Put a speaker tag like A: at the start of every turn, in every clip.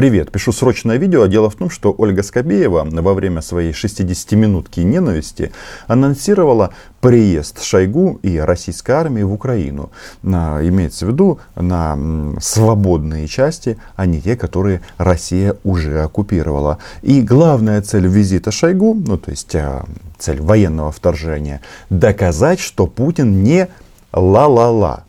A: Привет, пишу срочное видео. Дело в том, что Ольга Скобеева во время своей 60-минутки ненависти анонсировала приезд Шойгу и российской армии в Украину. На, имеется в виду на свободные части, а не те, которые Россия уже оккупировала. И главная цель визита Шойгу, ну то есть а, цель военного вторжения, доказать, что Путин не ла-ла-ла.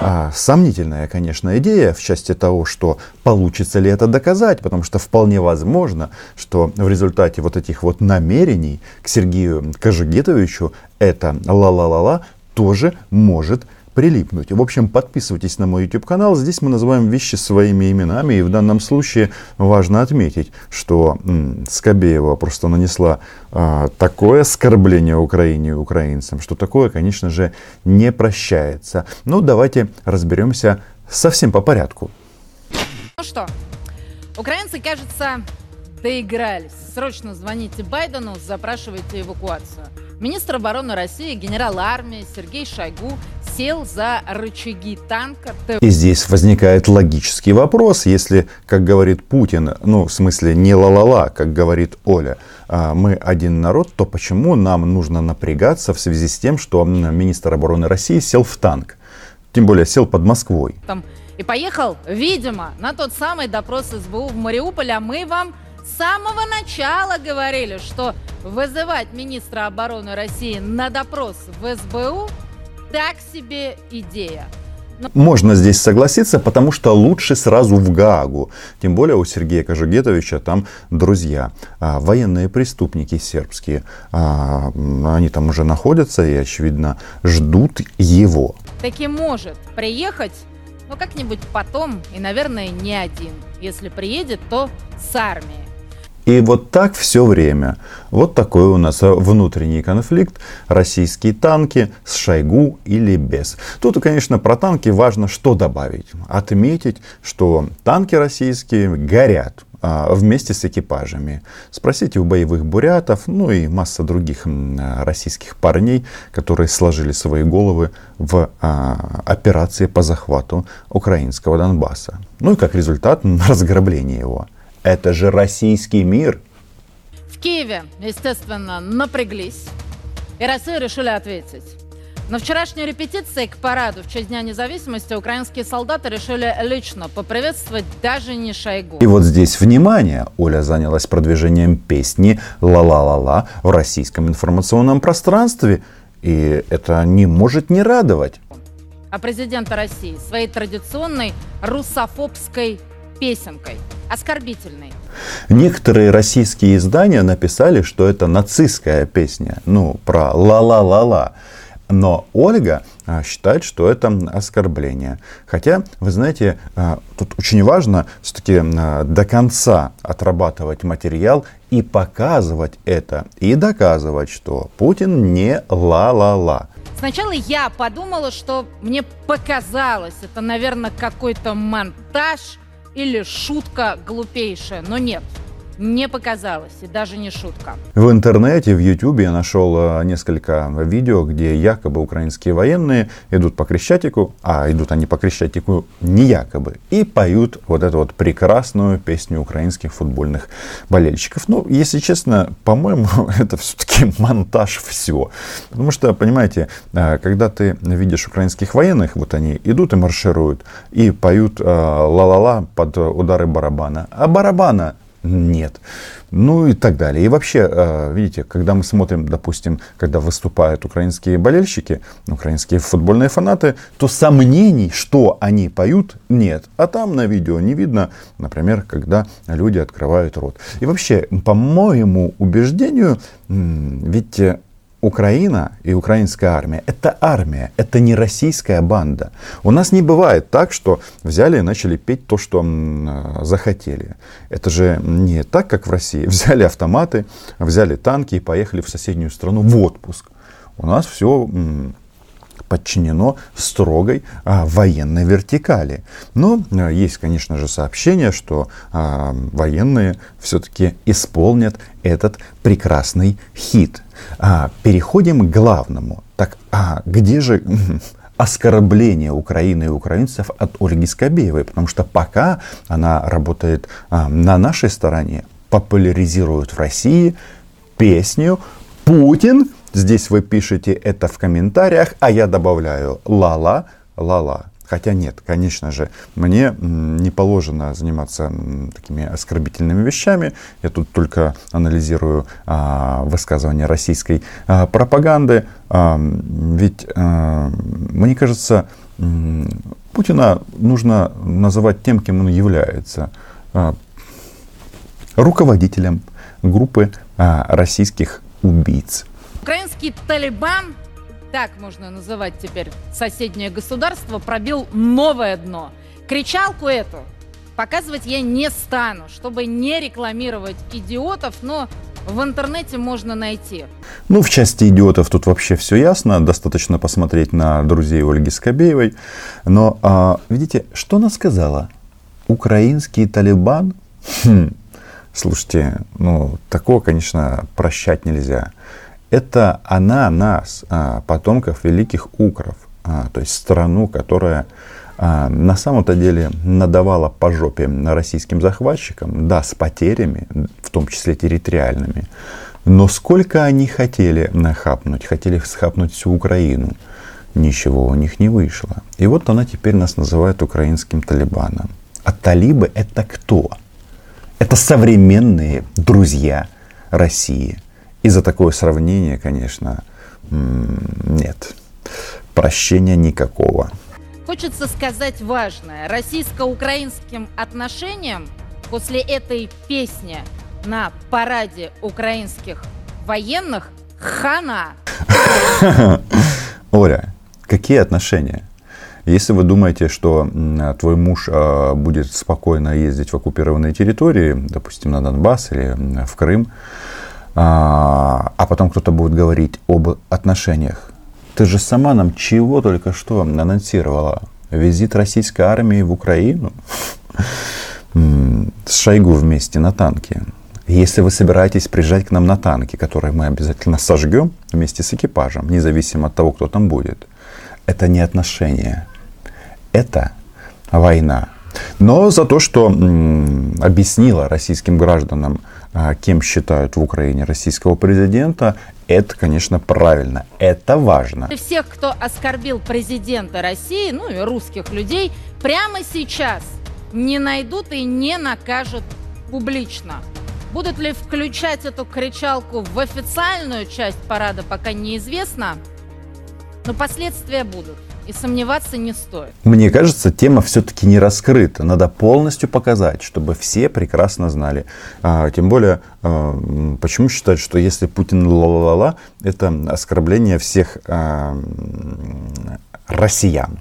A: А, сомнительная, конечно, идея в части того, что получится ли это доказать, потому что вполне возможно, что в результате вот этих вот намерений к Сергею Кожегетовичу это ла-ла-ла-ла тоже может прилипнуть. В общем, подписывайтесь на мой YouTube канал. Здесь мы называем вещи своими именами. И в данном случае важно отметить, что м, Скобеева просто нанесла а, такое оскорбление Украине и украинцам, что такое, конечно же, не прощается. Ну, давайте разберемся совсем по порядку.
B: Ну что, украинцы, кажется, доигрались. Срочно звоните Байдену, запрашивайте эвакуацию. Министр обороны России, генерал армии Сергей Шойгу сел за рычаги танка.
A: И здесь возникает логический вопрос, если, как говорит Путин, ну, в смысле, не ла-ла-ла, как говорит Оля, а, мы один народ, то почему нам нужно напрягаться в связи с тем, что министр обороны России сел в танк? Тем более сел под Москвой.
B: Там, и поехал, видимо, на тот самый допрос СБУ в Мариуполе, а мы вам с самого начала говорили, что вызывать министра обороны России на допрос в СБУ так себе идея.
A: Но... Можно здесь согласиться, потому что лучше сразу в Гаагу. Тем более у Сергея Кожугетовича там друзья, а, военные преступники сербские. А, они там уже находятся и, очевидно, ждут его.
B: Таки может приехать, но как-нибудь потом, и, наверное, не один. Если приедет, то с армией.
A: И вот так все время. Вот такой у нас внутренний конфликт. Российские танки с Шойгу или без. Тут, конечно, про танки важно что добавить. Отметить, что танки российские горят а, вместе с экипажами. Спросите у боевых бурятов, ну и масса других российских парней, которые сложили свои головы в а, операции по захвату украинского Донбасса. Ну и как результат разграбление его. Это же российский мир.
B: В Киеве, естественно, напряглись. И Россию решили ответить. На вчерашней репетиции к параду в честь Дня независимости украинские солдаты решили лично поприветствовать даже не Шойгу.
A: И вот здесь, внимание, Оля занялась продвижением песни «Ла-ла-ла-ла» в российском информационном пространстве. И это не может не радовать.
B: А президента России своей традиционной русофобской песенкой, оскорбительной.
A: Некоторые российские издания написали, что это нацистская песня, ну, про ла-ла-ла-ла. Но Ольга а, считает, что это оскорбление. Хотя, вы знаете, а, тут очень важно все-таки а, до конца отрабатывать материал и показывать это, и доказывать, что Путин не ла-ла-ла.
B: Сначала я подумала, что мне показалось, это, наверное, какой-то монтаж – или шутка глупейшая, но нет не показалось, и даже не шутка.
A: В интернете, в Ютубе я нашел э, несколько видео, где якобы украинские военные идут по Крещатику, а идут они по Крещатику не якобы, и поют вот эту вот прекрасную песню украинских футбольных болельщиков. Ну, если честно, по-моему, это все-таки монтаж все. Потому что, понимаете, э, когда ты видишь украинских военных, вот они идут и маршируют, и поют э, ла-ла-ла под удары барабана. А барабана нет. Ну и так далее. И вообще, э, видите, когда мы смотрим, допустим, когда выступают украинские болельщики, украинские футбольные фанаты, то сомнений, что они поют, нет. А там на видео не видно, например, когда люди открывают рот. И вообще, по моему убеждению, ведь Украина и украинская армия – это армия, это не российская банда. У нас не бывает так, что взяли и начали петь то, что захотели. Это же не так, как в России. Взяли автоматы, взяли танки и поехали в соседнюю страну в отпуск. У нас все подчинено строгой а, военной вертикали. Но а, есть, конечно же, сообщение, что а, военные все-таки исполнят этот прекрасный хит. А, переходим к главному. Так, а где же оскорбление Украины и украинцев от Ольги Скобеевой, потому что пока она работает а, на нашей стороне, популяризирует в России песню «Путин». Здесь вы пишете это в комментариях, а я добавляю «ла-ла, ла-ла». Хотя нет, конечно же, мне не положено заниматься такими оскорбительными вещами. Я тут только анализирую а, высказывания российской а, пропаганды. А, ведь, а, мне кажется, Путина нужно называть тем, кем он является. А, руководителем группы а, российских убийц.
B: Украинский Талибан, так можно называть теперь соседнее государство, пробил новое дно. Кричалку эту показывать я не стану, чтобы не рекламировать идиотов, но в интернете можно найти.
A: Ну, в части идиотов тут вообще все ясно. Достаточно посмотреть на друзей Ольги Скобеевой. Но, а, видите, что она сказала? Украинский Талибан? Хм, Слушайте, ну, такого, конечно, прощать нельзя. Это она нас, а, потомков великих укров, а, то есть страну, которая а, на самом-то деле надавала по жопе российским захватчикам, да, с потерями, в том числе территориальными, но сколько они хотели нахапнуть, хотели схапнуть всю Украину, ничего у них не вышло. И вот она теперь нас называет украинским Талибаном. А талибы это кто? Это современные друзья России. И за такое сравнение, конечно, нет. Прощения никакого.
B: Хочется сказать важное. Российско-украинским отношениям после этой песни на параде украинских военных хана.
A: Оля, какие отношения? Если вы думаете, что твой муж а, будет спокойно ездить в оккупированные территории, допустим, на Донбасс или в Крым, а, а потом кто-то будет говорить об отношениях, ты же сама нам чего только что анонсировала? Визит российской армии в Украину с Шойгу вместе на танке. Если вы собираетесь приезжать к нам на танке, которые мы обязательно сожгем вместе с экипажем, независимо от того, кто там будет, это не отношения это война. Но за то, что объяснила российским гражданам, кем считают в Украине российского президента, это, конечно, правильно. Это важно.
B: Всех, кто оскорбил президента России, ну и русских людей, прямо сейчас не найдут и не накажут публично. Будут ли включать эту кричалку в официальную часть парада, пока неизвестно, но последствия будут и сомневаться не стоит.
A: Мне кажется, тема все-таки не раскрыта. Надо полностью показать, чтобы все прекрасно знали. А, тем более, а, почему считают, что если Путин ла-ла-ла, это оскорбление всех а, россиян.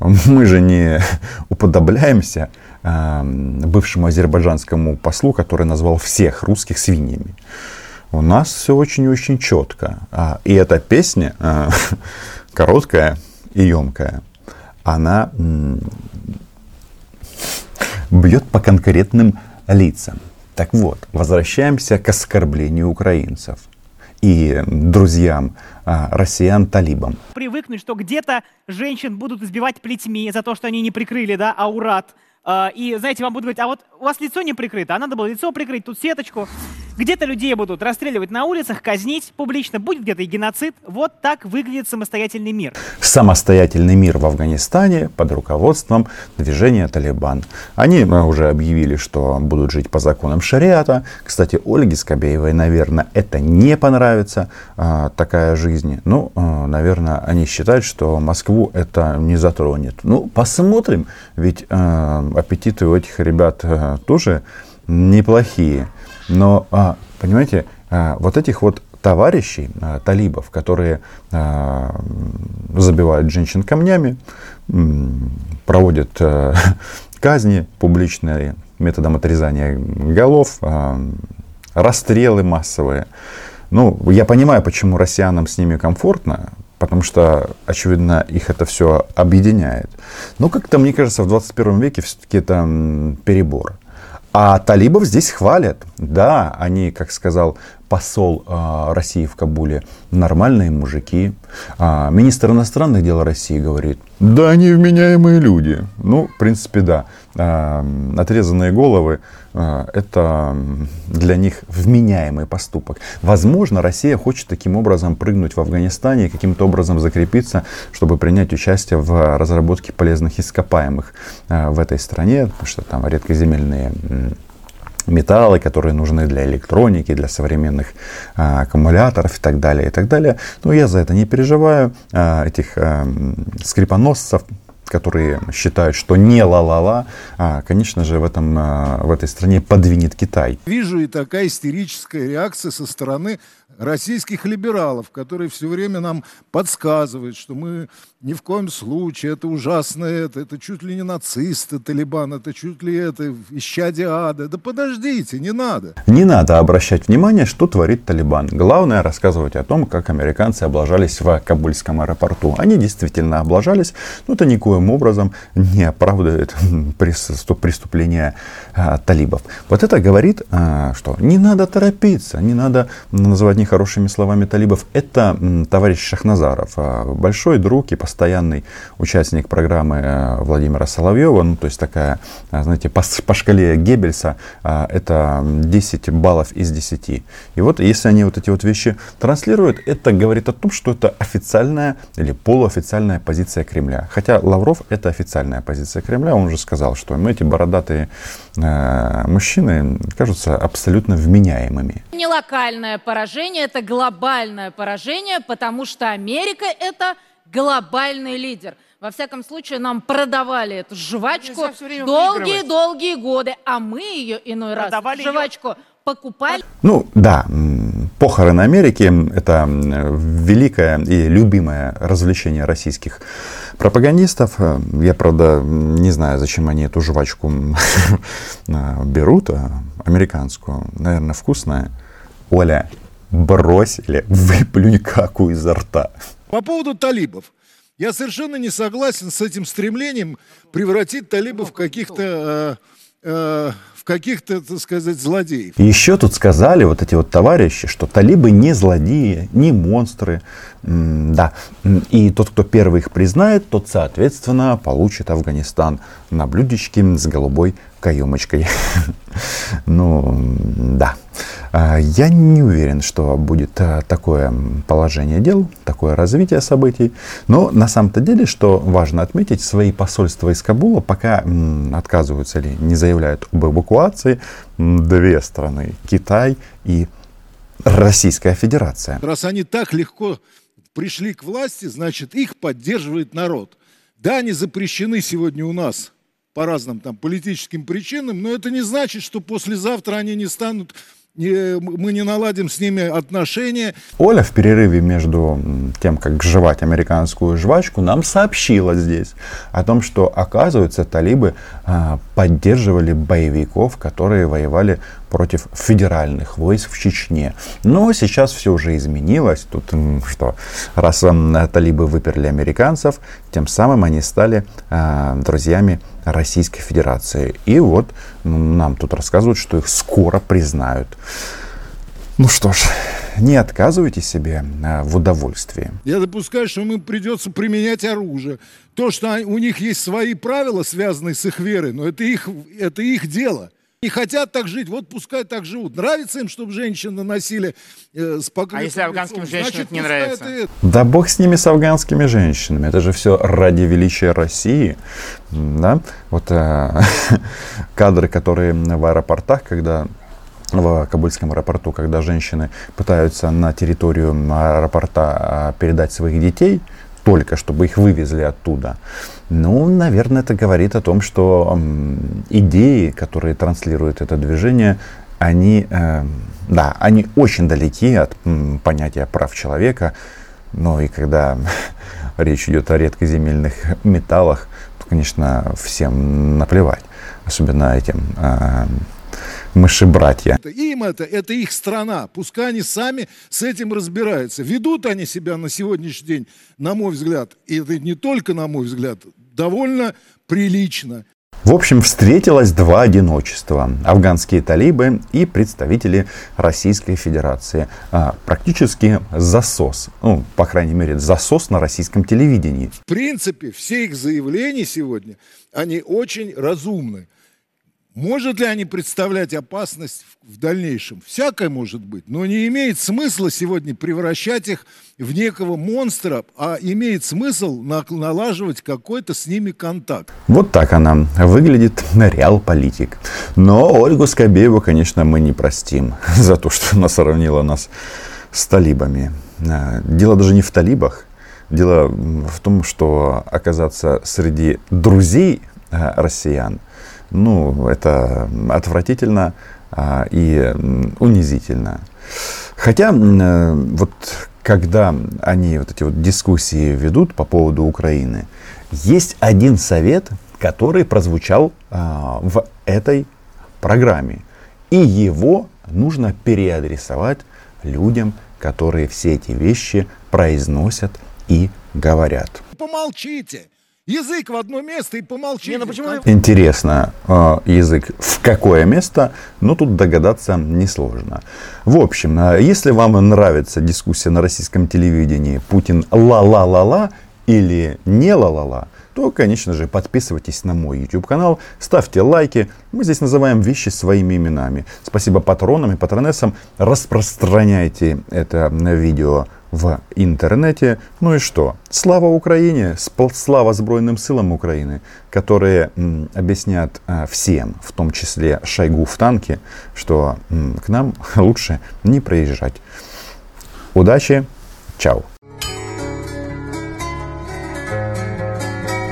A: Мы же не уподобляемся а, бывшему азербайджанскому послу, который назвал всех русских свиньями. У нас все очень-очень четко. А, и эта песня а, короткая, и емкая, она бьет по конкретным лицам. Так вот, возвращаемся к оскорблению украинцев и друзьям а, россиян-талибам.
C: Привыкнуть, что где-то женщин будут избивать плетьми за то, что они не прикрыли, да, аурат. А, и, знаете, вам будут говорить, а вот у вас лицо не прикрыто, а надо было лицо прикрыть, тут сеточку. Где-то людей будут расстреливать на улицах, казнить публично, будет где-то и геноцид. Вот так выглядит самостоятельный мир.
A: Самостоятельный мир в Афганистане под руководством движения Талибан. Они э, уже объявили, что будут жить по законам шариата. Кстати, Ольге Скобеевой, наверное, это не понравится, а, такая жизнь. Ну, а, наверное, они считают, что Москву это не затронет. Ну, посмотрим, ведь аппетиты у этих ребят тоже неплохие. Но, а, понимаете, а, вот этих вот товарищей, а, талибов, которые забивают женщин камнями, проводят казни публичные методом отрезания голов, расстрелы массовые. Ну, я понимаю, почему россиянам с ними комфортно, потому что, очевидно, их это все объединяет. Но как-то, мне кажется, в 21 веке все-таки это перебор. А талибов здесь хвалят. Да, они, как сказал посол э, России в Кабуле, нормальные мужики. А министр иностранных дел России говорит, да, они вменяемые люди. Ну, в принципе, да. Э, отрезанные головы э, это для них вменяемый поступок. Возможно, Россия хочет таким образом прыгнуть в Афганистане и каким-то образом закрепиться, чтобы принять участие в разработке полезных ископаемых в этой стране, потому что там редкоземельные металлы, которые нужны для электроники, для современных а, аккумуляторов и так далее, и так далее. Но я за это не переживаю. А, этих а, скрипоносцев, которые считают, что не ла-ла-ла, а, конечно же, в, этом, а, в этой стране подвинет Китай.
D: Вижу и такая истерическая реакция со стороны российских либералов, которые все время нам подсказывают, что мы ни в коем случае, это ужасно это, это чуть ли не нацисты, Талибан, это чуть ли это исчадие ада. Да подождите, не надо.
A: Не надо обращать внимание, что творит Талибан. Главное рассказывать о том, как американцы облажались в Кабульском аэропорту. Они действительно облажались, но это никоим образом не оправдывает преступления а, талибов. Вот это говорит, а, что не надо торопиться, не надо называть нехорошими словами талибов. Это товарищ Шахназаров, а, большой друг и постоянный участник программы э, Владимира Соловьева, ну, то есть такая, э, знаете, по, по шкале Геббельса, э, это 10 баллов из 10. И вот если они вот эти вот вещи транслируют, это говорит о том, что это официальная или полуофициальная позиция Кремля. Хотя Лавров это официальная позиция Кремля, он уже сказал, что мы эти бородатые мужчины кажутся абсолютно вменяемыми.
B: Не локальное поражение, это глобальное поражение, потому что Америка это глобальный лидер. Во всяком случае, нам продавали эту жвачку долгие-долгие годы, а мы ее иной продавали раз, жвачку, ее... покупали.
A: Ну, да, похороны Америки – это великое и любимое развлечение российских пропагандистов. Я, правда, не знаю, зачем они эту жвачку берут, а американскую. Наверное, вкусная. Оля, бросили, выплюнь какую изо рта.
D: По поводу талибов. Я совершенно не согласен с этим стремлением превратить талибов в каких-то э, э, в каких-то, так сказать, злодеев.
A: Еще тут сказали вот эти вот товарищи, что талибы не злодеи, не монстры. Да. И тот, кто первый их признает, тот, соответственно, получит Афганистан на блюдечке с голубой каемочкой. Ну, да. А, я не уверен, что будет а, такое положение дел, такое развитие событий. Но на самом-то деле, что важно отметить, свои посольства из Кабула пока отказываются или не заявляют об эвакуации две страны, Китай и Российская Федерация.
D: Раз они так легко пришли к власти, значит их поддерживает народ. Да, они запрещены сегодня у нас по разным там политическим причинам, но это не значит, что послезавтра они не станут мы не наладим с ними отношения.
A: Оля в перерыве между тем, как жевать американскую жвачку, нам сообщила здесь о том, что, оказывается, талибы а, поддерживали боевиков, которые воевали против федеральных войск в Чечне. Но сейчас все уже изменилось. Тут что, раз талибы выперли американцев, тем самым они стали э, друзьями Российской Федерации. И вот нам тут рассказывают, что их скоро признают. Ну что ж, не отказывайте себе а, в удовольствии.
D: Я допускаю, что им придется применять оружие. То, что у них есть свои правила, связанные с их верой, но это их, это их дело не хотят так жить, вот пускай так живут. Нравится им, чтобы женщины носили э, с
C: А если афганским лицом, женщинам значит, не нравится? Это...
A: Да бог с ними, с афганскими женщинами. Это же все ради величия России. Да? Вот э, кадры, которые в аэропортах, когда в Кабульском аэропорту, когда женщины пытаются на территорию аэропорта а, передать своих детей, только чтобы их вывезли оттуда. Ну, наверное, это говорит о том, что э, идеи, которые транслирует это движение, они, э, да, они очень далеки от э, понятия прав человека. Но и когда речь идет о редкоземельных металлах, то, конечно, всем наплевать. Особенно этим мыши-братья.
D: Это им это, это их страна. Пускай они сами с этим разбираются. Ведут они себя на сегодняшний день, на мой взгляд, и это не только на мой взгляд, довольно прилично.
A: В общем, встретилось два одиночества. Афганские талибы и представители Российской Федерации. А, практически засос. Ну, по крайней мере, засос на российском телевидении.
D: В принципе, все их заявления сегодня, они очень разумны. Может ли они представлять опасность в дальнейшем? Всякое может быть, но не имеет смысла сегодня превращать их в некого монстра, а имеет смысл налаживать какой-то с ними контакт.
A: Вот так она выглядит реал-политик. Но Ольгу Скобееву, конечно, мы не простим за то, что она сравнила нас с талибами. А, дело даже не в талибах. Дело в том, что оказаться среди друзей а, россиян – ну, это отвратительно а, и унизительно. Хотя э, вот когда они вот эти вот дискуссии ведут по поводу Украины, есть один совет, который прозвучал а, в этой программе. И его нужно переадресовать людям, которые все эти вещи произносят и говорят.
D: Помолчите. Язык в одно место и помолчи. Не, ну
A: почему... Интересно, а, язык в какое место, но тут догадаться несложно. В общем, а, если вам нравится дискуссия на российском телевидении Путин ла-ла-ла-ла или не ла-ла-ла, то, конечно же, подписывайтесь на мой YouTube канал, ставьте лайки. Мы здесь называем вещи своими именами. Спасибо патронам и патронессам. Распространяйте это видео в интернете. Ну и что? Слава Украине, слава Збройным силам Украины, которые м, объяснят а, всем, в том числе Шойгу в танке, что м, к нам лучше не проезжать. Удачи, чао!